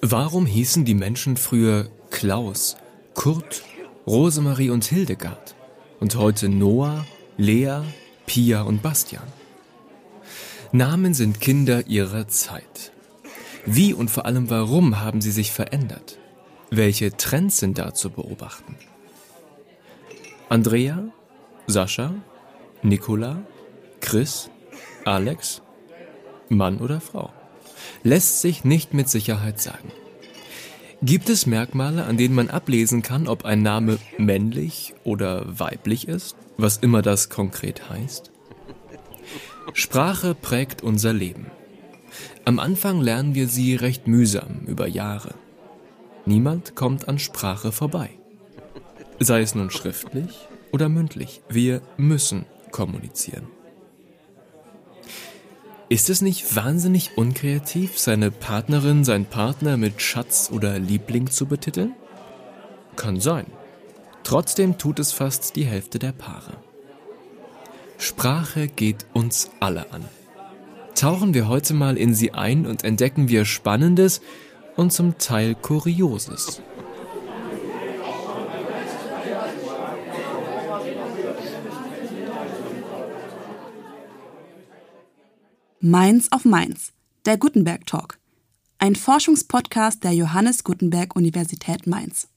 Warum hießen die Menschen früher Klaus, Kurt, Rosemarie und Hildegard und heute Noah, Lea, Pia und Bastian? Namen sind Kinder ihrer Zeit. Wie und vor allem warum haben sie sich verändert? Welche Trends sind da zu beobachten? Andrea, Sascha, Nicola, Chris, Alex, Mann oder Frau? lässt sich nicht mit Sicherheit sagen. Gibt es Merkmale, an denen man ablesen kann, ob ein Name männlich oder weiblich ist, was immer das konkret heißt? Sprache prägt unser Leben. Am Anfang lernen wir sie recht mühsam über Jahre. Niemand kommt an Sprache vorbei. Sei es nun schriftlich oder mündlich, wir müssen kommunizieren. Ist es nicht wahnsinnig unkreativ, seine Partnerin, sein Partner mit Schatz oder Liebling zu betiteln? Kann sein. Trotzdem tut es fast die Hälfte der Paare. Sprache geht uns alle an. Tauchen wir heute mal in sie ein und entdecken wir Spannendes und zum Teil Kurioses. Mainz auf Mainz, der Gutenberg Talk, ein Forschungspodcast der Johannes Gutenberg Universität Mainz.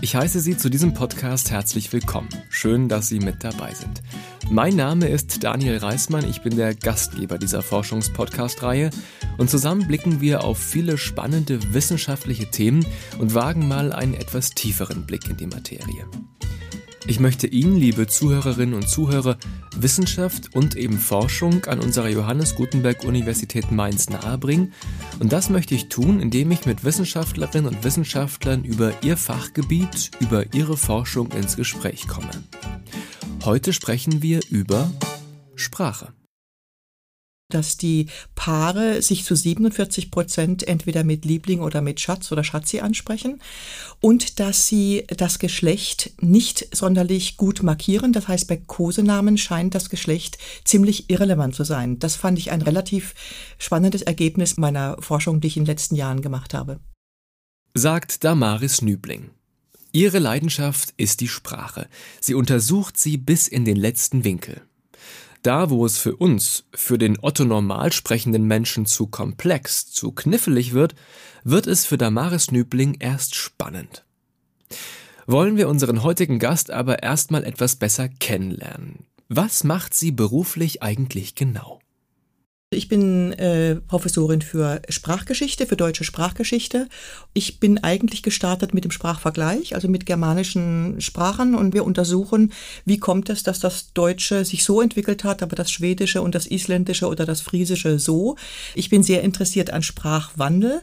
Ich heiße Sie zu diesem Podcast herzlich willkommen. Schön, dass Sie mit dabei sind. Mein Name ist Daniel Reismann, ich bin der Gastgeber dieser Forschungspodcast-Reihe und zusammen blicken wir auf viele spannende wissenschaftliche Themen und wagen mal einen etwas tieferen Blick in die Materie. Ich möchte Ihnen, liebe Zuhörerinnen und Zuhörer, Wissenschaft und eben Forschung an unserer Johannes Gutenberg Universität Mainz nahebringen. Und das möchte ich tun, indem ich mit Wissenschaftlerinnen und Wissenschaftlern über ihr Fachgebiet, über ihre Forschung ins Gespräch komme. Heute sprechen wir über Sprache dass die Paare sich zu 47 Prozent entweder mit Liebling oder mit Schatz oder Schatzi ansprechen und dass sie das Geschlecht nicht sonderlich gut markieren. Das heißt, bei Kosenamen scheint das Geschlecht ziemlich irrelevant zu sein. Das fand ich ein relativ spannendes Ergebnis meiner Forschung, die ich in den letzten Jahren gemacht habe. Sagt Damaris Nübling. Ihre Leidenschaft ist die Sprache. Sie untersucht sie bis in den letzten Winkel. Da, wo es für uns, für den Otto normal sprechenden Menschen zu komplex, zu knifflig wird, wird es für Damaris Nübling erst spannend. Wollen wir unseren heutigen Gast aber erstmal etwas besser kennenlernen. Was macht sie beruflich eigentlich genau? Ich bin äh, Professorin für Sprachgeschichte, für deutsche Sprachgeschichte. Ich bin eigentlich gestartet mit dem Sprachvergleich, also mit germanischen Sprachen und wir untersuchen, wie kommt es, dass das Deutsche sich so entwickelt hat, aber das Schwedische und das Isländische oder das Friesische so. Ich bin sehr interessiert an Sprachwandel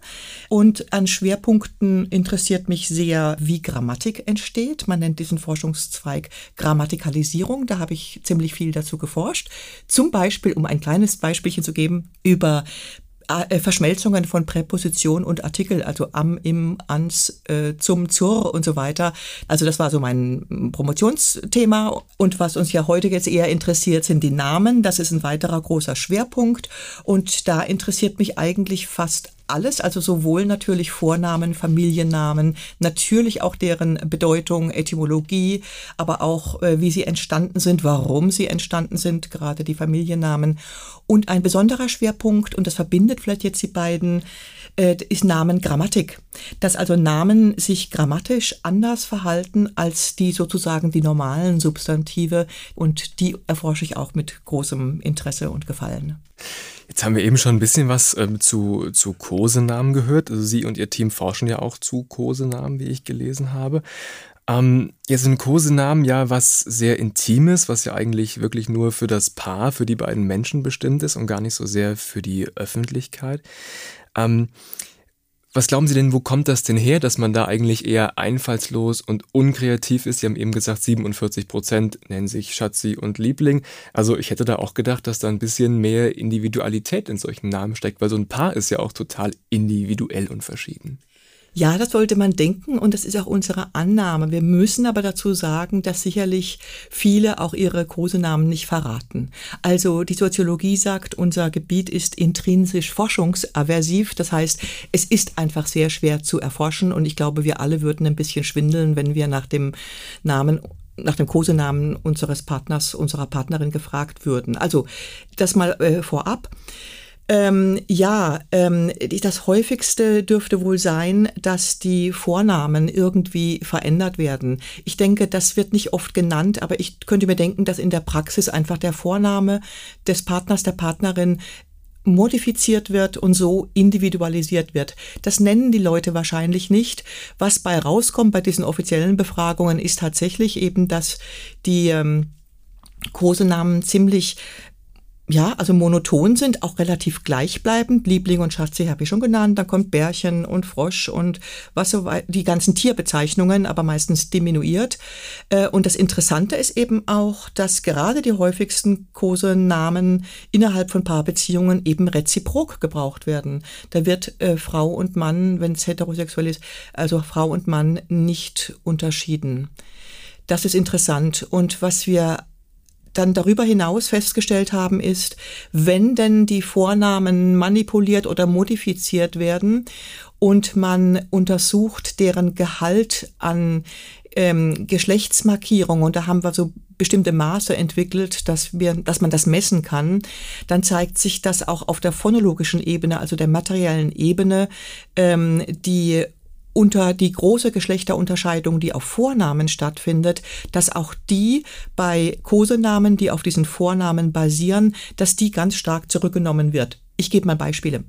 und an Schwerpunkten interessiert mich sehr, wie Grammatik entsteht. Man nennt diesen Forschungszweig Grammatikalisierung. Da habe ich ziemlich viel dazu geforscht. Zum Beispiel, um ein kleines Beispielchen zu geben über äh, Verschmelzungen von Präposition und Artikel, also am, im, ans, äh, zum, zur und so weiter. Also das war so mein Promotionsthema. Und was uns ja heute jetzt eher interessiert, sind die Namen. Das ist ein weiterer großer Schwerpunkt. Und da interessiert mich eigentlich fast alles, also sowohl natürlich Vornamen, Familiennamen, natürlich auch deren Bedeutung, Etymologie, aber auch äh, wie sie entstanden sind, warum sie entstanden sind, gerade die Familiennamen. Und ein besonderer Schwerpunkt, und das verbindet vielleicht jetzt die beiden, äh, ist Namengrammatik. Dass also Namen sich grammatisch anders verhalten als die sozusagen die normalen Substantive und die erforsche ich auch mit großem Interesse und Gefallen. Jetzt haben wir eben schon ein bisschen was ähm, zu, zu Kosenamen gehört. Also Sie und Ihr Team forschen ja auch zu Kosenamen, wie ich gelesen habe. Ähm, jetzt sind Kosenamen ja was sehr Intimes, was ja eigentlich wirklich nur für das Paar, für die beiden Menschen bestimmt ist und gar nicht so sehr für die Öffentlichkeit. Ähm, was glauben Sie denn, wo kommt das denn her, dass man da eigentlich eher einfallslos und unkreativ ist? Sie haben eben gesagt, 47 Prozent nennen sich Schatzi und Liebling. Also ich hätte da auch gedacht, dass da ein bisschen mehr Individualität in solchen Namen steckt, weil so ein Paar ist ja auch total individuell und verschieden. Ja, das sollte man denken und das ist auch unsere Annahme. Wir müssen aber dazu sagen, dass sicherlich viele auch ihre Kosenamen nicht verraten. Also die Soziologie sagt, unser Gebiet ist intrinsisch forschungsaversiv. Das heißt, es ist einfach sehr schwer zu erforschen und ich glaube, wir alle würden ein bisschen schwindeln, wenn wir nach dem Namen nach dem Kosenamen unseres Partners, unserer Partnerin gefragt würden. Also das mal äh, vorab. Ähm, ja, ähm, das häufigste dürfte wohl sein, dass die Vornamen irgendwie verändert werden. Ich denke, das wird nicht oft genannt, aber ich könnte mir denken, dass in der Praxis einfach der Vorname des Partners, der Partnerin modifiziert wird und so individualisiert wird. Das nennen die Leute wahrscheinlich nicht. Was bei rauskommt bei diesen offiziellen Befragungen ist tatsächlich eben, dass die ähm, Kosenamen ziemlich ja, also monoton sind, auch relativ gleichbleibend. Liebling und Schatzi habe ich schon genannt. Dann kommt Bärchen und Frosch und was so die ganzen Tierbezeichnungen, aber meistens diminuiert. Äh, und das Interessante ist eben auch, dass gerade die häufigsten Kosenamen innerhalb von Paarbeziehungen eben reziprok gebraucht werden. Da wird äh, Frau und Mann, wenn es heterosexuell ist, also Frau und Mann nicht unterschieden. Das ist interessant. Und was wir dann darüber hinaus festgestellt haben, ist, wenn denn die Vornamen manipuliert oder modifiziert werden und man untersucht deren Gehalt an ähm, Geschlechtsmarkierung und da haben wir so bestimmte Maße entwickelt, dass wir, dass man das messen kann, dann zeigt sich, dass auch auf der phonologischen Ebene, also der materiellen Ebene, ähm, die unter die große Geschlechterunterscheidung, die auf Vornamen stattfindet, dass auch die bei Kosenamen, die auf diesen Vornamen basieren, dass die ganz stark zurückgenommen wird. Ich gebe mal Beispiele.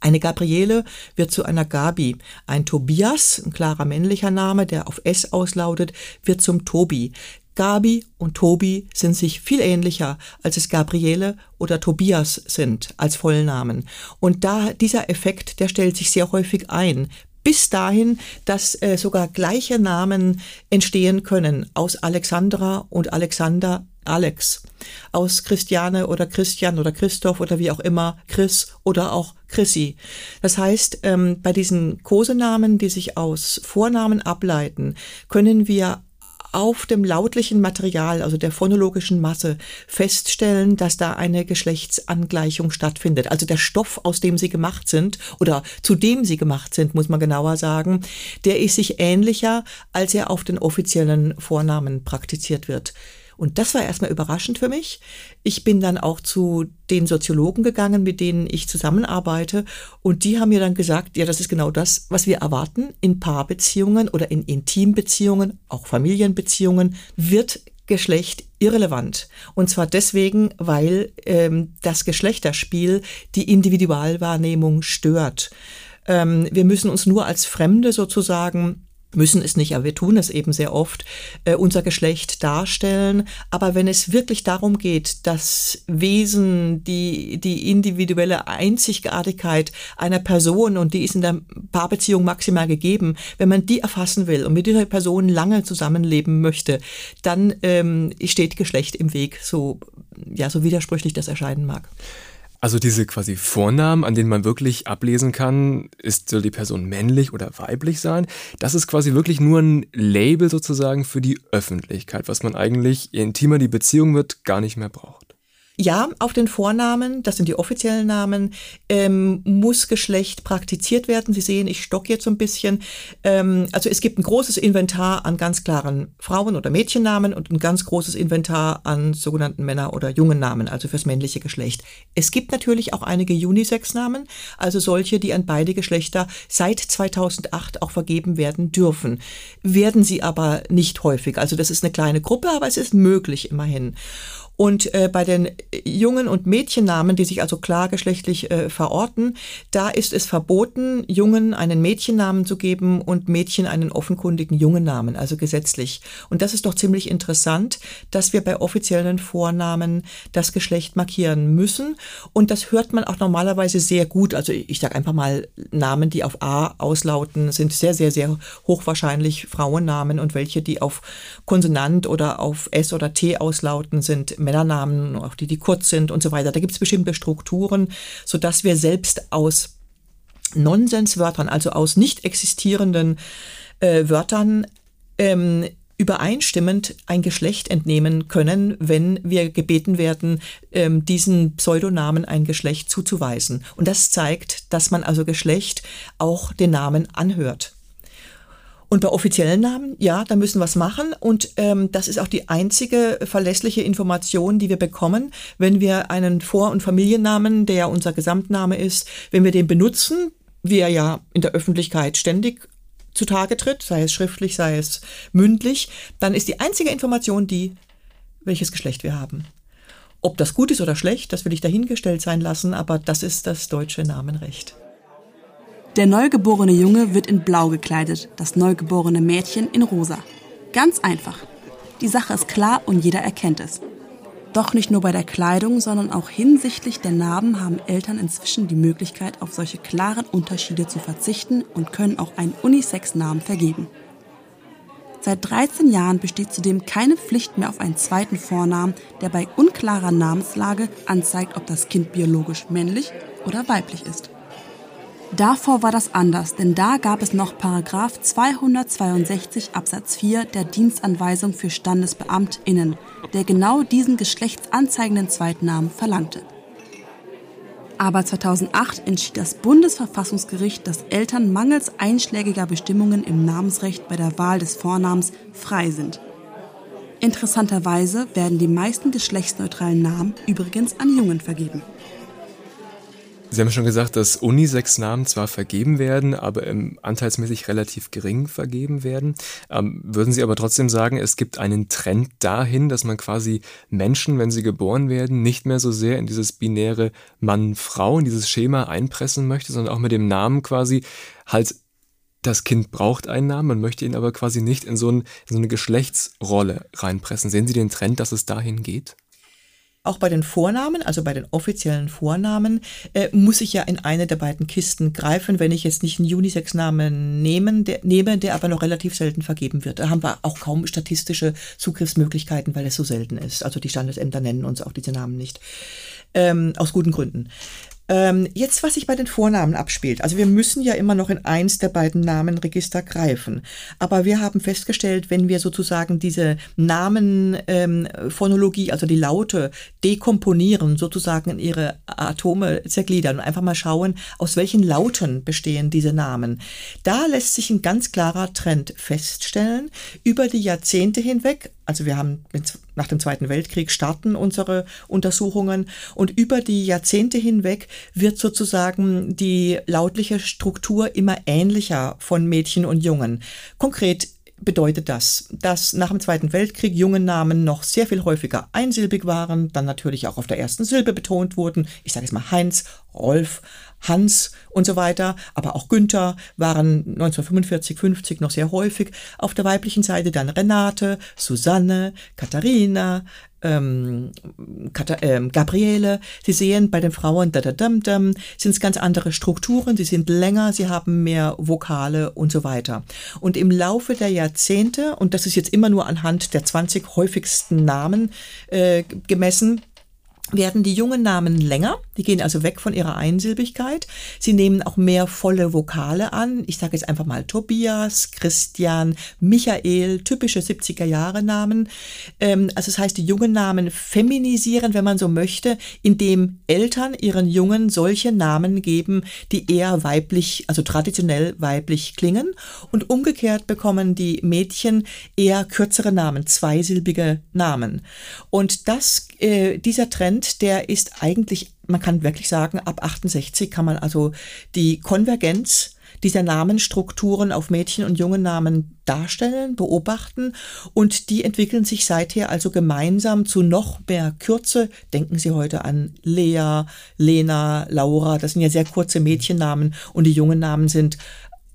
Eine Gabriele wird zu einer Gabi. Ein Tobias, ein klarer männlicher Name, der auf S auslautet, wird zum Tobi. Gabi und Tobi sind sich viel ähnlicher, als es Gabriele oder Tobias sind als Vollnamen. Und da dieser Effekt, der stellt sich sehr häufig ein bis dahin, dass äh, sogar gleiche Namen entstehen können aus Alexandra und Alexander Alex, aus Christiane oder Christian oder Christoph oder wie auch immer, Chris oder auch Chrissy. Das heißt, ähm, bei diesen Kosenamen, die sich aus Vornamen ableiten, können wir auf dem lautlichen Material, also der phonologischen Masse, feststellen, dass da eine Geschlechtsangleichung stattfindet. Also der Stoff, aus dem sie gemacht sind oder zu dem sie gemacht sind, muss man genauer sagen, der ist sich ähnlicher, als er auf den offiziellen Vornamen praktiziert wird. Und das war erstmal überraschend für mich. Ich bin dann auch zu den Soziologen gegangen, mit denen ich zusammenarbeite. Und die haben mir dann gesagt, ja, das ist genau das, was wir erwarten in Paarbeziehungen oder in Intimbeziehungen, auch Familienbeziehungen, wird Geschlecht irrelevant. Und zwar deswegen, weil ähm, das Geschlechterspiel die Individualwahrnehmung stört. Ähm, wir müssen uns nur als Fremde sozusagen müssen es nicht, aber wir tun es eben sehr oft, äh, unser Geschlecht darstellen. Aber wenn es wirklich darum geht, das Wesen, die, die individuelle Einzigartigkeit einer Person, und die ist in der Paarbeziehung maximal gegeben, wenn man die erfassen will und mit dieser Person lange zusammenleben möchte, dann ähm, steht Geschlecht im Weg, so, ja, so widersprüchlich das erscheinen mag. Also diese quasi Vornamen, an denen man wirklich ablesen kann, ist soll die Person männlich oder weiblich sein. Das ist quasi wirklich nur ein Label sozusagen für die Öffentlichkeit, was man eigentlich, je intimer die Beziehung wird, gar nicht mehr braucht. Ja, auf den Vornamen, das sind die offiziellen Namen, ähm, muss Geschlecht praktiziert werden. Sie sehen, ich stock jetzt so ein bisschen. Ähm, also es gibt ein großes Inventar an ganz klaren Frauen- oder Mädchennamen und ein ganz großes Inventar an sogenannten Männer- oder jungen Namen, also fürs männliche Geschlecht. Es gibt natürlich auch einige Unisex-Namen, also solche, die an beide Geschlechter seit 2008 auch vergeben werden dürfen. Werden sie aber nicht häufig. Also das ist eine kleine Gruppe, aber es ist möglich immerhin. Und äh, bei den Jungen- und Mädchennamen, die sich also klar geschlechtlich äh, verorten, da ist es verboten, Jungen einen Mädchennamen zu geben und Mädchen einen offenkundigen Jungennamen, also gesetzlich. Und das ist doch ziemlich interessant, dass wir bei offiziellen Vornamen das Geschlecht markieren müssen. Und das hört man auch normalerweise sehr gut. Also ich sage einfach mal, Namen, die auf A auslauten, sind sehr, sehr, sehr hochwahrscheinlich Frauennamen und welche, die auf Konsonant oder auf S oder T auslauten, sind Männernamen, auch die, die kurz sind und so weiter. Da gibt es bestimmte Strukturen, sodass wir selbst aus Nonsenswörtern, also aus nicht existierenden äh, Wörtern, ähm, übereinstimmend ein Geschlecht entnehmen können, wenn wir gebeten werden, ähm, diesen Pseudonamen ein Geschlecht zuzuweisen. Und das zeigt, dass man also Geschlecht auch den Namen anhört. Und bei offiziellen Namen, ja, da müssen wir es machen. Und ähm, das ist auch die einzige verlässliche Information, die wir bekommen, wenn wir einen Vor- und Familiennamen, der unser Gesamtname ist, wenn wir den benutzen, wie er ja in der Öffentlichkeit ständig zutage tritt, sei es schriftlich, sei es mündlich, dann ist die einzige Information die, welches Geschlecht wir haben. Ob das gut ist oder schlecht, das will ich dahingestellt sein lassen, aber das ist das deutsche Namenrecht. Der neugeborene Junge wird in Blau gekleidet, das neugeborene Mädchen in Rosa. Ganz einfach. Die Sache ist klar und jeder erkennt es. Doch nicht nur bei der Kleidung, sondern auch hinsichtlich der Narben haben Eltern inzwischen die Möglichkeit, auf solche klaren Unterschiede zu verzichten und können auch einen Unisex-Namen vergeben. Seit 13 Jahren besteht zudem keine Pflicht mehr auf einen zweiten Vornamen, der bei unklarer Namenslage anzeigt, ob das Kind biologisch männlich oder weiblich ist. Davor war das anders, denn da gab es noch Paragraph 262 Absatz 4 der Dienstanweisung für StandesbeamtInnen, der genau diesen geschlechtsanzeigenden Zweitnamen verlangte. Aber 2008 entschied das Bundesverfassungsgericht, dass Eltern mangels einschlägiger Bestimmungen im Namensrecht bei der Wahl des Vornamens frei sind. Interessanterweise werden die meisten geschlechtsneutralen Namen übrigens an Jungen vergeben. Sie haben schon gesagt, dass Unisex-Namen zwar vergeben werden, aber ähm, anteilsmäßig relativ gering vergeben werden. Ähm, würden Sie aber trotzdem sagen, es gibt einen Trend dahin, dass man quasi Menschen, wenn sie geboren werden, nicht mehr so sehr in dieses binäre Mann-Frau, in dieses Schema einpressen möchte, sondern auch mit dem Namen quasi halt das Kind braucht einen Namen, man möchte ihn aber quasi nicht in so, ein, in so eine Geschlechtsrolle reinpressen. Sehen Sie den Trend, dass es dahin geht? Auch bei den Vornamen, also bei den offiziellen Vornamen, äh, muss ich ja in eine der beiden Kisten greifen, wenn ich jetzt nicht einen Unisex-Namen nehmen, nehme, der aber noch relativ selten vergeben wird. Da haben wir auch kaum statistische Zugriffsmöglichkeiten, weil es so selten ist. Also die Standesämter nennen uns auch diese Namen nicht. Ähm, aus guten Gründen. Ähm, jetzt, was sich bei den Vornamen abspielt. Also wir müssen ja immer noch in eins der beiden Namenregister greifen. Aber wir haben festgestellt, wenn wir sozusagen diese Namenphonologie, ähm, also die Laute, dekomponieren, sozusagen in ihre Atome zergliedern und einfach mal schauen, aus welchen Lauten bestehen diese Namen. Da lässt sich ein ganz klarer Trend feststellen. Über die Jahrzehnte hinweg, also wir haben nach dem Zweiten Weltkrieg starten unsere Untersuchungen und über die Jahrzehnte hinweg wird sozusagen die lautliche Struktur immer ähnlicher von Mädchen und Jungen. Konkret bedeutet das, dass nach dem Zweiten Weltkrieg junge Namen noch sehr viel häufiger einsilbig waren, dann natürlich auch auf der ersten Silbe betont wurden. Ich sage jetzt mal Heinz, Rolf, Hans und so weiter, aber auch Günther waren 1945, 50 noch sehr häufig. Auf der weiblichen Seite dann Renate, Susanne, Katharina, ähm, äh, Gabriele. Sie sehen bei den Frauen da da dam dam sind es ganz andere Strukturen. Sie sind länger, sie haben mehr Vokale und so weiter. Und im Laufe der Jahrzehnte und das ist jetzt immer nur anhand der 20 häufigsten Namen äh, gemessen werden die jungen Namen länger, die gehen also weg von ihrer Einsilbigkeit. Sie nehmen auch mehr volle Vokale an. Ich sage jetzt einfach mal Tobias, Christian, Michael, typische 70er Jahre Namen. Ähm, also das heißt, die jungen Namen feminisieren, wenn man so möchte, indem Eltern ihren Jungen solche Namen geben, die eher weiblich, also traditionell weiblich klingen. Und umgekehrt bekommen die Mädchen eher kürzere Namen, zweisilbige Namen. Und das, äh, dieser Trend Trend, der ist eigentlich, man kann wirklich sagen, ab 68 kann man also die Konvergenz dieser Namenstrukturen auf Mädchen- und Jungennamen darstellen, beobachten und die entwickeln sich seither also gemeinsam zu noch mehr Kürze. Denken Sie heute an Lea, Lena, Laura, das sind ja sehr kurze Mädchennamen und die Jungennamen sind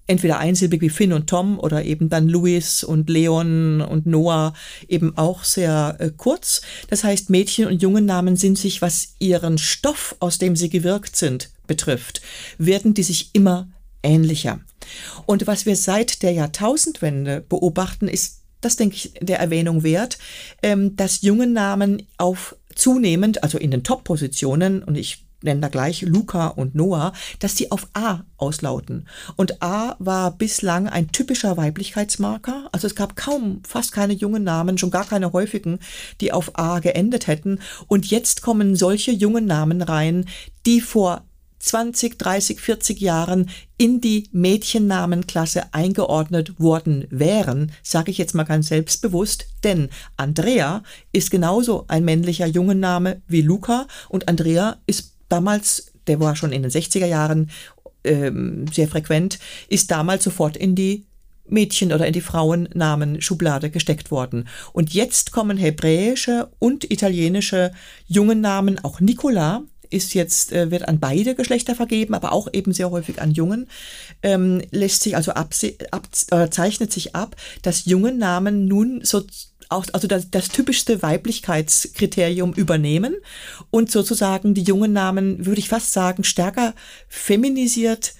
entweder einsilbig wie Finn und Tom oder eben dann Louis und Leon und Noah eben auch sehr äh, kurz. Das heißt, Mädchen und Jungennamen sind sich, was ihren Stoff, aus dem sie gewirkt sind, betrifft, werden die sich immer ähnlicher. Und was wir seit der Jahrtausendwende beobachten, ist, das denke ich der Erwähnung wert, ähm, dass Jungennamen auf zunehmend, also in den Top-Positionen, und ich nennen da gleich Luca und Noah, dass die auf A auslauten. Und A war bislang ein typischer Weiblichkeitsmarker. Also es gab kaum, fast keine jungen Namen, schon gar keine häufigen, die auf A geendet hätten. Und jetzt kommen solche jungen Namen rein, die vor 20, 30, 40 Jahren in die Mädchennamenklasse eingeordnet worden wären, sage ich jetzt mal ganz selbstbewusst, denn Andrea ist genauso ein männlicher Jungenname wie Luca und Andrea ist damals, der war schon in den 60er Jahren ähm, sehr frequent, ist damals sofort in die Mädchen- oder in die Frauennamen Schublade gesteckt worden. Und jetzt kommen hebräische und italienische Jungennamen, auch Nicola, ist jetzt, äh, wird an beide Geschlechter vergeben, aber auch eben sehr häufig an Jungen, ähm, lässt sich also ab, ab, äh, zeichnet sich ab, dass jungen Namen nun so auch, also das, das typischste Weiblichkeitskriterium übernehmen und sozusagen die jungen Namen, würde ich fast sagen, stärker feminisiert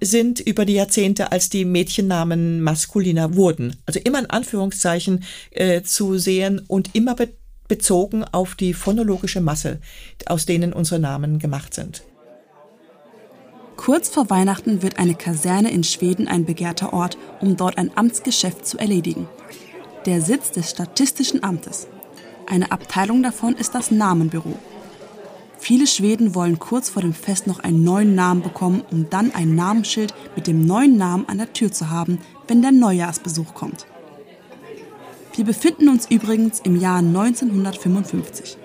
sind über die Jahrzehnte, als die Mädchennamen maskuliner wurden. Also immer in Anführungszeichen äh, zu sehen und immer bezogen auf die phonologische Masse, aus denen unsere Namen gemacht sind. Kurz vor Weihnachten wird eine Kaserne in Schweden ein begehrter Ort, um dort ein Amtsgeschäft zu erledigen. Der Sitz des Statistischen Amtes. Eine Abteilung davon ist das Namenbüro. Viele Schweden wollen kurz vor dem Fest noch einen neuen Namen bekommen, um dann ein Namensschild mit dem neuen Namen an der Tür zu haben, wenn der Neujahrsbesuch kommt. Wir befinden uns übrigens im Jahr 1955.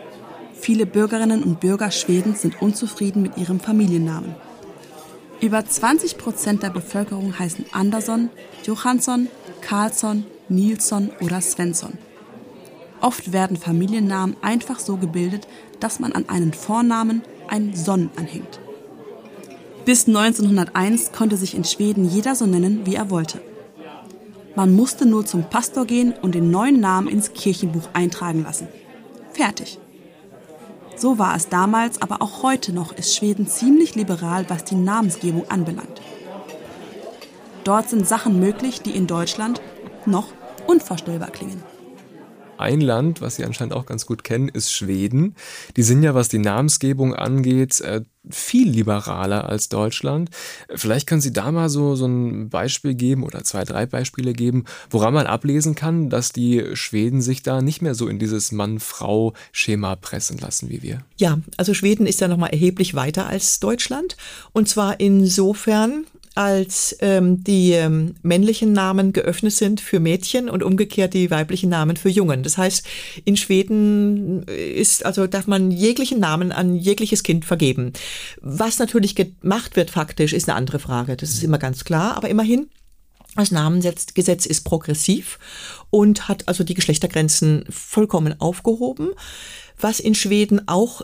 Viele Bürgerinnen und Bürger Schwedens sind unzufrieden mit ihrem Familiennamen. Über 20 Prozent der Bevölkerung heißen Andersson, Johansson, Karlsson, Nilsson oder Svensson. Oft werden Familiennamen einfach so gebildet, dass man an einen Vornamen ein Son anhängt. Bis 1901 konnte sich in Schweden jeder so nennen, wie er wollte. Man musste nur zum Pastor gehen und den neuen Namen ins Kirchenbuch eintragen lassen. Fertig. So war es damals, aber auch heute noch ist Schweden ziemlich liberal, was die Namensgebung anbelangt. Dort sind Sachen möglich, die in Deutschland noch unvorstellbar klingen. Ein Land, was Sie anscheinend auch ganz gut kennen, ist Schweden. Die sind ja, was die Namensgebung angeht, äh, viel liberaler als Deutschland. Vielleicht können Sie da mal so, so ein Beispiel geben oder zwei, drei Beispiele geben, woran man ablesen kann, dass die Schweden sich da nicht mehr so in dieses Mann-Frau-Schema pressen lassen wie wir. Ja, also Schweden ist ja nochmal erheblich weiter als Deutschland. Und zwar insofern, als ähm, die ähm, männlichen Namen geöffnet sind für Mädchen und umgekehrt die weiblichen Namen für Jungen. Das heißt, in Schweden ist also darf man jeglichen Namen an jegliches Kind vergeben. Was natürlich gemacht wird faktisch, ist eine andere Frage. Das ist immer ganz klar. Aber immerhin das Namensgesetz ist progressiv und hat also die Geschlechtergrenzen vollkommen aufgehoben. Was in Schweden auch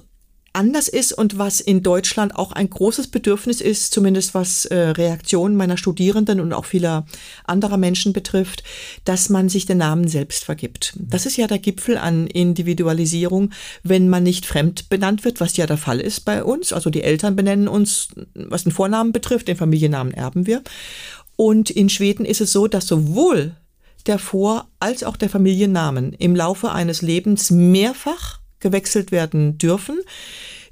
anders ist und was in Deutschland auch ein großes Bedürfnis ist, zumindest was äh, Reaktionen meiner Studierenden und auch vieler anderer Menschen betrifft, dass man sich den Namen selbst vergibt. Das ist ja der Gipfel an Individualisierung, wenn man nicht fremd benannt wird, was ja der Fall ist bei uns. Also die Eltern benennen uns, was den Vornamen betrifft, den Familiennamen erben wir. Und in Schweden ist es so, dass sowohl der Vor- als auch der Familiennamen im Laufe eines Lebens mehrfach gewechselt werden dürfen.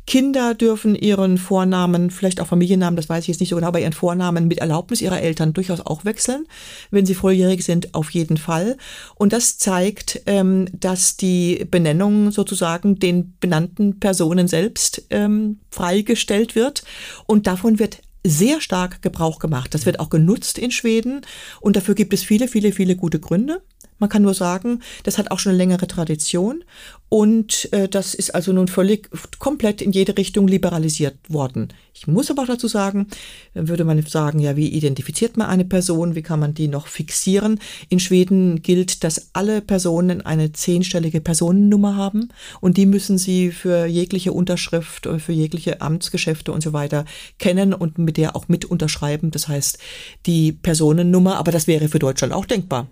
Kinder dürfen ihren Vornamen, vielleicht auch Familiennamen, das weiß ich jetzt nicht so genau, aber ihren Vornamen mit Erlaubnis ihrer Eltern durchaus auch wechseln. Wenn sie volljährig sind, auf jeden Fall. Und das zeigt, ähm, dass die Benennung sozusagen den benannten Personen selbst ähm, freigestellt wird. Und davon wird sehr stark Gebrauch gemacht. Das wird auch genutzt in Schweden und dafür gibt es viele, viele, viele gute Gründe. Man kann nur sagen, das hat auch schon eine längere Tradition und äh, das ist also nun völlig komplett in jede Richtung liberalisiert worden. Ich muss aber auch dazu sagen, würde man sagen, ja, wie identifiziert man eine Person, wie kann man die noch fixieren? In Schweden gilt, dass alle Personen eine zehnstellige Personennummer haben und die müssen sie für jegliche Unterschrift oder für jegliche Amtsgeschäfte und so weiter kennen und mit der auch mit unterschreiben. Das heißt, die Personennummer, aber das wäre für Deutschland auch denkbar.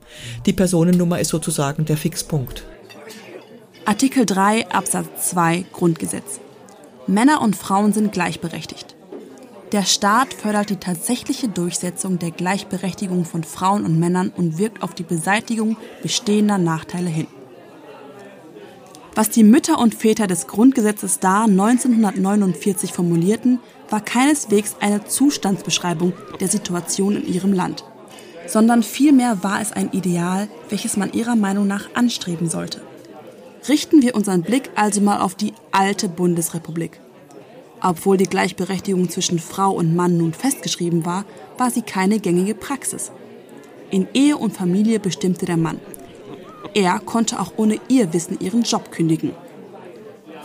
Die Personennummer ist sozusagen der Fixpunkt. Artikel 3 Absatz 2 Grundgesetz. Männer und Frauen sind gleichberechtigt. Der Staat fördert die tatsächliche Durchsetzung der Gleichberechtigung von Frauen und Männern und wirkt auf die Beseitigung bestehender Nachteile hin. Was die Mütter und Väter des Grundgesetzes da 1949 formulierten, war keineswegs eine Zustandsbeschreibung der Situation in ihrem Land, sondern vielmehr war es ein Ideal, welches man ihrer Meinung nach anstreben sollte. Richten wir unseren Blick also mal auf die alte Bundesrepublik. Obwohl die Gleichberechtigung zwischen Frau und Mann nun festgeschrieben war, war sie keine gängige Praxis. In Ehe und Familie bestimmte der Mann. Er konnte auch ohne ihr Wissen ihren Job kündigen.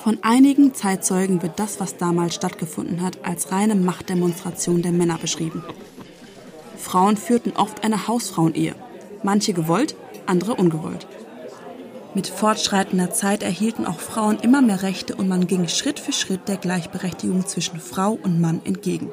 Von einigen Zeitzeugen wird das, was damals stattgefunden hat, als reine Machtdemonstration der Männer beschrieben. Frauen führten oft eine Hausfrauenehe, manche gewollt, andere ungewollt. Mit fortschreitender Zeit erhielten auch Frauen immer mehr Rechte und man ging Schritt für Schritt der Gleichberechtigung zwischen Frau und Mann entgegen.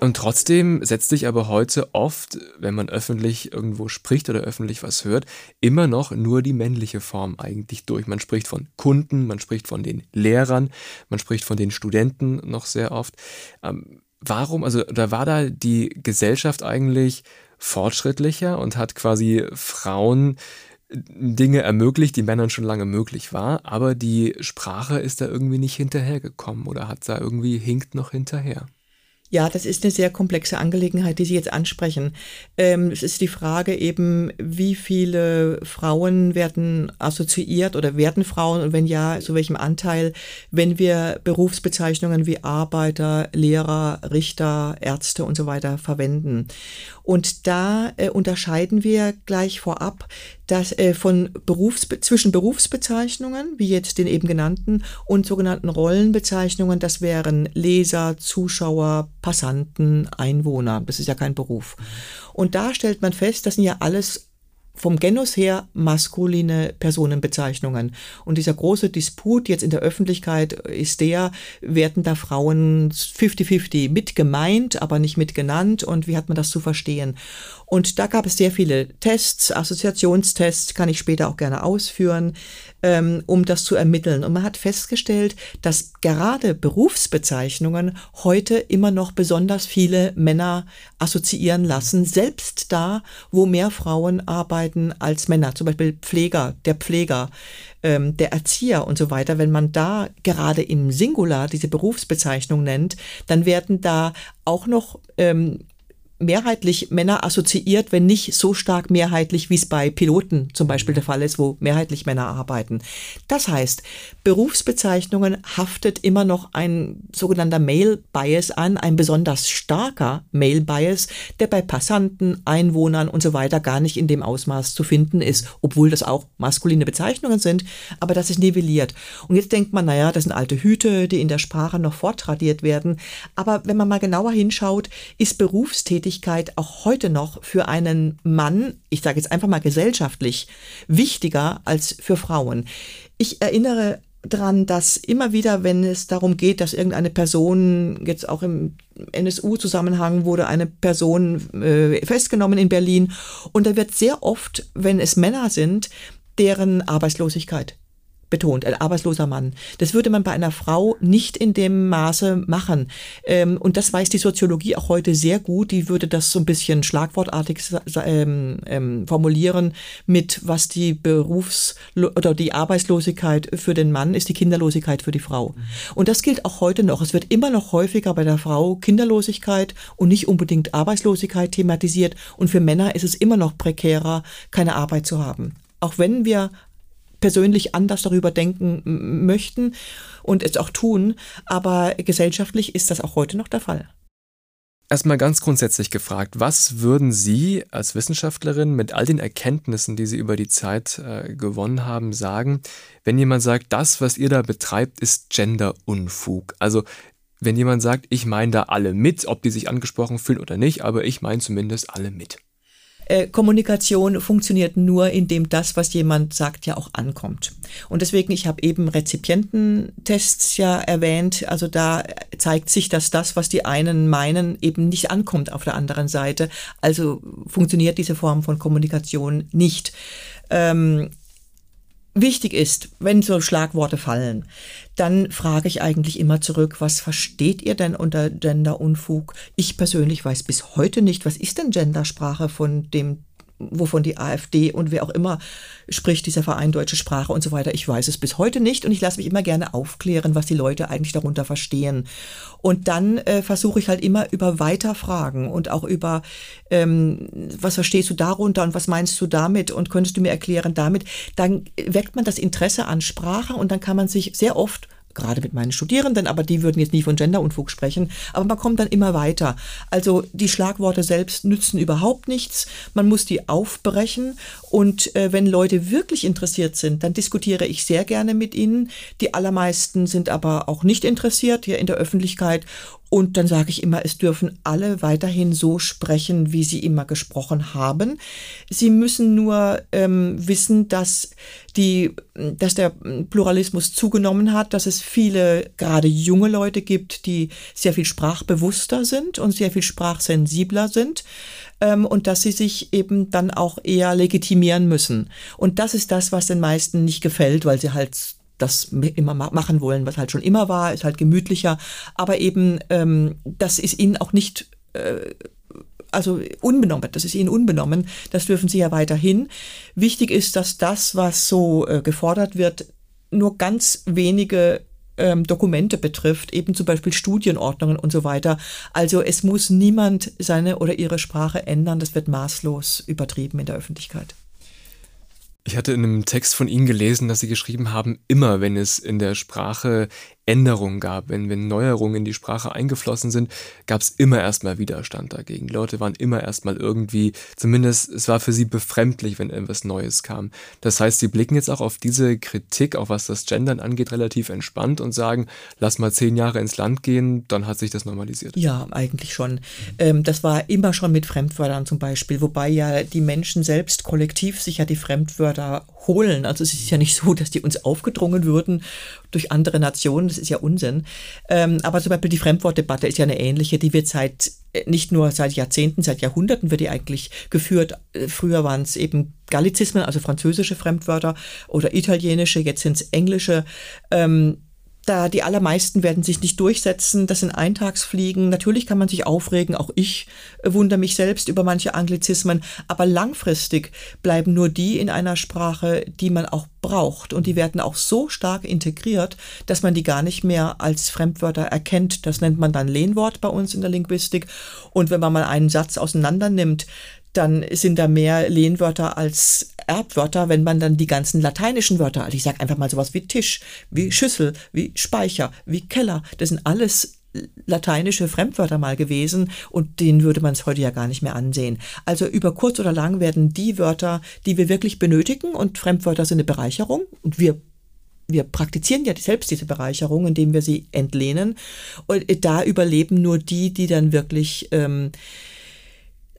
Und trotzdem setzt sich aber heute oft, wenn man öffentlich irgendwo spricht oder öffentlich was hört, immer noch nur die männliche Form eigentlich durch. Man spricht von Kunden, man spricht von den Lehrern, man spricht von den Studenten noch sehr oft. Ähm, warum, also da war da die Gesellschaft eigentlich fortschrittlicher und hat quasi Frauen Dinge ermöglicht, die Männern schon lange möglich war, aber die Sprache ist da irgendwie nicht hinterhergekommen oder hat da irgendwie hinkt noch hinterher. Ja, das ist eine sehr komplexe Angelegenheit, die Sie jetzt ansprechen. Ähm, es ist die Frage eben, wie viele Frauen werden assoziiert oder werden Frauen und wenn ja, zu welchem Anteil, wenn wir Berufsbezeichnungen wie Arbeiter, Lehrer, Richter, Ärzte und so weiter verwenden. Und da äh, unterscheiden wir gleich vorab, dass äh, von Berufsbe zwischen Berufsbezeichnungen, wie jetzt den eben genannten, und sogenannten Rollenbezeichnungen, das wären Leser, Zuschauer, Passanten, Einwohner. Das ist ja kein Beruf. Und da stellt man fest, das sind ja alles vom Genus her maskuline Personenbezeichnungen. Und dieser große Disput jetzt in der Öffentlichkeit ist der, werden da Frauen 50-50 mit gemeint, aber nicht mit genannt und wie hat man das zu verstehen? Und da gab es sehr viele Tests, Assoziationstests, kann ich später auch gerne ausführen, ähm, um das zu ermitteln. Und man hat festgestellt, dass gerade Berufsbezeichnungen heute immer noch besonders viele Männer assoziieren lassen, selbst da, wo mehr Frauen arbeiten als Männer, zum Beispiel Pfleger, der Pfleger, ähm, der Erzieher und so weiter. Wenn man da gerade im Singular diese Berufsbezeichnung nennt, dann werden da auch noch ähm, mehrheitlich Männer assoziiert, wenn nicht so stark mehrheitlich, wie es bei Piloten zum Beispiel der Fall ist, wo mehrheitlich Männer arbeiten. Das heißt, Berufsbezeichnungen haftet immer noch ein sogenannter Male Bias an, ein besonders starker Male Bias, der bei Passanten, Einwohnern und so weiter gar nicht in dem Ausmaß zu finden ist, obwohl das auch maskuline Bezeichnungen sind, aber das ist nivelliert. Und jetzt denkt man, naja, das sind alte Hüte, die in der Sprache noch forttradiert werden. Aber wenn man mal genauer hinschaut, ist Berufstätigkeit Tätigkeit auch heute noch für einen Mann, ich sage jetzt einfach mal gesellschaftlich, wichtiger als für Frauen. Ich erinnere daran, dass immer wieder, wenn es darum geht, dass irgendeine Person, jetzt auch im NSU-Zusammenhang wurde eine Person äh, festgenommen in Berlin und da wird sehr oft, wenn es Männer sind, deren Arbeitslosigkeit betont, ein arbeitsloser Mann. Das würde man bei einer Frau nicht in dem Maße machen. Ähm, und das weiß die Soziologie auch heute sehr gut. Die würde das so ein bisschen schlagwortartig ähm, ähm, formulieren mit, was die Berufs- oder die Arbeitslosigkeit für den Mann ist, die Kinderlosigkeit für die Frau. Und das gilt auch heute noch. Es wird immer noch häufiger bei der Frau Kinderlosigkeit und nicht unbedingt Arbeitslosigkeit thematisiert. Und für Männer ist es immer noch prekärer, keine Arbeit zu haben auch wenn wir persönlich anders darüber denken möchten und es auch tun, aber gesellschaftlich ist das auch heute noch der Fall. Erstmal ganz grundsätzlich gefragt, was würden Sie als Wissenschaftlerin mit all den Erkenntnissen, die Sie über die Zeit äh, gewonnen haben, sagen, wenn jemand sagt, das, was ihr da betreibt, ist Genderunfug? Also wenn jemand sagt, ich meine da alle mit, ob die sich angesprochen fühlen oder nicht, aber ich meine zumindest alle mit. Äh, Kommunikation funktioniert nur, indem das, was jemand sagt, ja auch ankommt. Und deswegen, ich habe eben Rezipiententests ja erwähnt. Also da zeigt sich, dass das, was die einen meinen, eben nicht ankommt auf der anderen Seite. Also funktioniert diese Form von Kommunikation nicht. Ähm, wichtig ist, wenn so Schlagworte fallen, dann frage ich eigentlich immer zurück, was versteht ihr denn unter Genderunfug? Ich persönlich weiß bis heute nicht, was ist denn Gendersprache von dem wovon die AfD und wer auch immer spricht, dieser Verein Deutsche Sprache und so weiter. Ich weiß es bis heute nicht und ich lasse mich immer gerne aufklären, was die Leute eigentlich darunter verstehen. Und dann äh, versuche ich halt immer über Weiterfragen und auch über, ähm, was verstehst du darunter und was meinst du damit und könntest du mir erklären damit, dann weckt man das Interesse an Sprache und dann kann man sich sehr oft gerade mit meinen Studierenden, aber die würden jetzt nie von Genderunfug sprechen. Aber man kommt dann immer weiter. Also die Schlagworte selbst nützen überhaupt nichts. Man muss die aufbrechen. Und äh, wenn Leute wirklich interessiert sind, dann diskutiere ich sehr gerne mit ihnen. Die allermeisten sind aber auch nicht interessiert hier in der Öffentlichkeit. Und dann sage ich immer, es dürfen alle weiterhin so sprechen, wie sie immer gesprochen haben. Sie müssen nur ähm, wissen, dass die, dass der Pluralismus zugenommen hat, dass es viele, gerade junge Leute gibt, die sehr viel sprachbewusster sind und sehr viel sprachsensibler sind ähm, und dass sie sich eben dann auch eher legitimieren müssen. Und das ist das, was den meisten nicht gefällt, weil sie halt das immer machen wollen, was halt schon immer war, ist halt gemütlicher. Aber eben, ähm, das ist ihnen auch nicht äh, also unbenommen, das ist ihnen unbenommen, das dürfen sie ja weiterhin. Wichtig ist, dass das, was so äh, gefordert wird, nur ganz wenige ähm, Dokumente betrifft, eben zum Beispiel Studienordnungen und so weiter. Also es muss niemand seine oder ihre Sprache ändern, das wird maßlos übertrieben in der Öffentlichkeit. Ich hatte in einem Text von Ihnen gelesen, dass Sie geschrieben haben, immer wenn es in der Sprache Änderungen gab, wenn, wenn Neuerungen in die Sprache eingeflossen sind, gab es immer erstmal Widerstand dagegen. Die Leute waren immer erstmal irgendwie, zumindest es war für sie befremdlich, wenn etwas Neues kam. Das heißt, sie blicken jetzt auch auf diese Kritik, auch was das Gendern angeht, relativ entspannt und sagen, lass mal zehn Jahre ins Land gehen, dann hat sich das normalisiert. Ja, eigentlich schon. Ähm, das war immer schon mit Fremdwörtern zum Beispiel, wobei ja die Menschen selbst kollektiv sich ja die Fremdwörter holen. Also es ist ja nicht so, dass die uns aufgedrungen würden durch andere Nationen. Das ist ja Unsinn. Ähm, aber zum Beispiel die Fremdwortdebatte ist ja eine ähnliche. Die wird seit äh, nicht nur seit Jahrzehnten, seit Jahrhunderten wird die eigentlich geführt. Äh, früher waren es eben Gallizismen, also französische Fremdwörter oder italienische, jetzt sind es englische. Ähm, da die allermeisten werden sich nicht durchsetzen. Das sind Eintagsfliegen. Natürlich kann man sich aufregen. Auch ich wundere mich selbst über manche Anglizismen. Aber langfristig bleiben nur die in einer Sprache, die man auch braucht. Und die werden auch so stark integriert, dass man die gar nicht mehr als Fremdwörter erkennt. Das nennt man dann Lehnwort bei uns in der Linguistik. Und wenn man mal einen Satz auseinander nimmt, dann sind da mehr Lehnwörter als Erbwörter, wenn man dann die ganzen lateinischen Wörter, also ich sage einfach mal sowas wie Tisch, wie Schüssel, wie Speicher, wie Keller, das sind alles lateinische Fremdwörter mal gewesen und denen würde man es heute ja gar nicht mehr ansehen. Also über kurz oder lang werden die Wörter, die wir wirklich benötigen und Fremdwörter sind eine Bereicherung und wir wir praktizieren ja selbst diese Bereicherung, indem wir sie entlehnen. Und da überleben nur die, die dann wirklich ähm,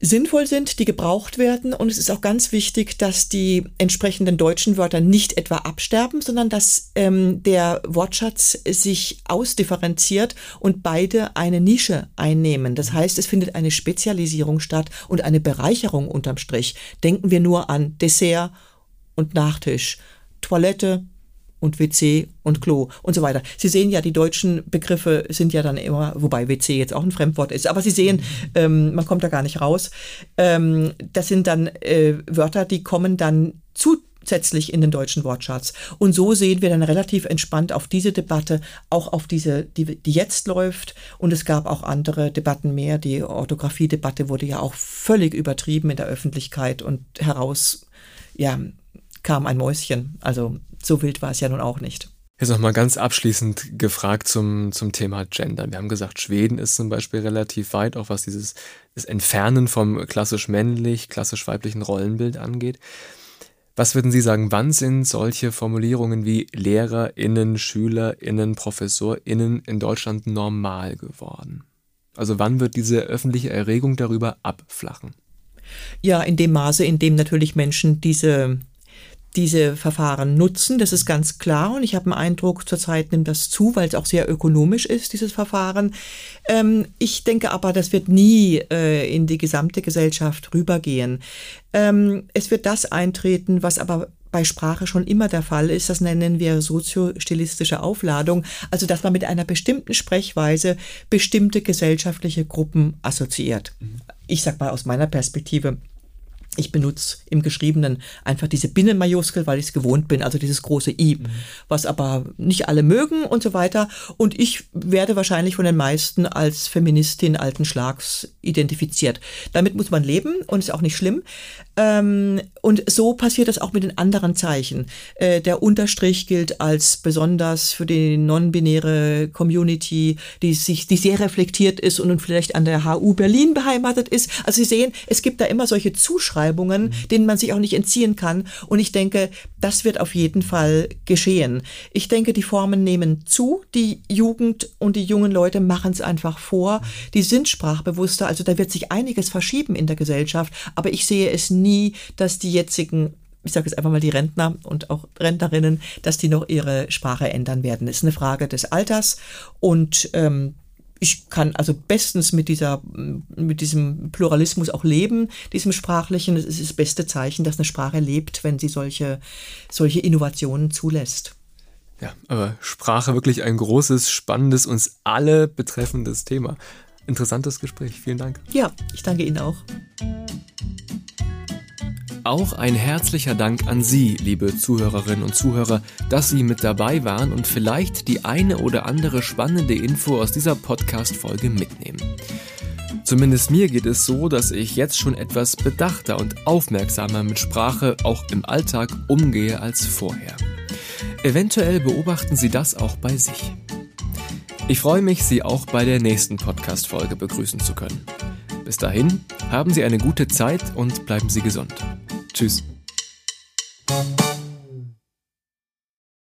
sinnvoll sind, die gebraucht werden. Und es ist auch ganz wichtig, dass die entsprechenden deutschen Wörter nicht etwa absterben, sondern dass ähm, der Wortschatz sich ausdifferenziert und beide eine Nische einnehmen. Das heißt, es findet eine Spezialisierung statt und eine Bereicherung unterm Strich. Denken wir nur an Dessert und Nachtisch, Toilette, und WC und Klo und so weiter. Sie sehen ja, die deutschen Begriffe sind ja dann immer, wobei WC jetzt auch ein Fremdwort ist, aber Sie sehen, ähm, man kommt da gar nicht raus. Ähm, das sind dann äh, Wörter, die kommen dann zusätzlich in den deutschen Wortschatz. Und so sehen wir dann relativ entspannt auf diese Debatte, auch auf diese, die, die jetzt läuft. Und es gab auch andere Debatten mehr. Die Orthographie-Debatte wurde ja auch völlig übertrieben in der Öffentlichkeit und heraus, ja, kam ein Mäuschen. Also so wild war es ja nun auch nicht. Jetzt nochmal ganz abschließend gefragt zum, zum Thema Gender. Wir haben gesagt, Schweden ist zum Beispiel relativ weit, auch was dieses das Entfernen vom klassisch männlich, klassisch weiblichen Rollenbild angeht. Was würden Sie sagen, wann sind solche Formulierungen wie LehrerInnen, SchülerInnen, ProfessorInnen in Deutschland normal geworden? Also wann wird diese öffentliche Erregung darüber abflachen? Ja, in dem Maße, in dem natürlich Menschen diese diese Verfahren nutzen. Das ist ganz klar und ich habe den Eindruck, zurzeit nimmt das zu, weil es auch sehr ökonomisch ist, dieses Verfahren. Ähm, ich denke aber, das wird nie äh, in die gesamte Gesellschaft rübergehen. Ähm, es wird das eintreten, was aber bei Sprache schon immer der Fall ist, das nennen wir soziostilistische Aufladung, also dass man mit einer bestimmten Sprechweise bestimmte gesellschaftliche Gruppen assoziiert. Mhm. Ich sag mal aus meiner Perspektive, Ich benutze im Geschriebenen einfach diese Binnenmajuskel, weil ich es gewohnt bin, also dieses große I, mhm. was aber nicht alle mögen und so weiter. Und ich werde wahrscheinlich von den meisten als Feministin alten Schlags identifiziert. Damit muss man leben und ist auch nicht schlimm. Ähm, und so passiert das auch mit den anderen Zeichen. Äh, der Unterstrich gilt als besonders für die non-binäre Community, die sich, die sehr reflektiert ist und vielleicht an der HU Berlin beheimatet ist. Also Sie sehen, es gibt da immer solche Zuschreibungen, denen man sich auch nicht entziehen kann. Und ich denke, das wird auf jeden Fall geschehen. Ich denke, die Formen nehmen zu. Die Jugend und die jungen Leute machen es einfach vor. Die sind sprachbewusster. Also da wird sich einiges verschieben in der Gesellschaft. Aber ich sehe es nie, dass die jetzigen ich sage jetzt einfach mal die Rentner und auch Rentnerinnen, dass die noch ihre Sprache ändern werden. Das ist eine Frage des Alters und ähm, ich kann also bestens mit dieser, mit diesem Pluralismus auch leben, diesem sprachlichen. Es ist das beste Zeichen, dass eine Sprache lebt, wenn sie solche, solche Innovationen zulässt. Ja, aber Sprache wirklich ein großes, spannendes, uns alle betreffendes Thema. Interessantes Gespräch. Vielen Dank. Ja, ich danke Ihnen auch. Auch ein herzlicher Dank an Sie, liebe Zuhörerinnen und Zuhörer, dass Sie mit dabei waren und vielleicht die eine oder andere spannende Info aus dieser Podcast-Folge mitnehmen. Zumindest mir geht es so, dass ich jetzt schon etwas bedachter und aufmerksamer mit Sprache auch im Alltag umgehe als vorher. Eventuell beobachten Sie das auch bei sich. Ich freue mich, Sie auch bei der nächsten Podcast-Folge begrüßen zu können. Bis dahin, haben Sie eine gute Zeit und bleiben Sie gesund. Tschüss.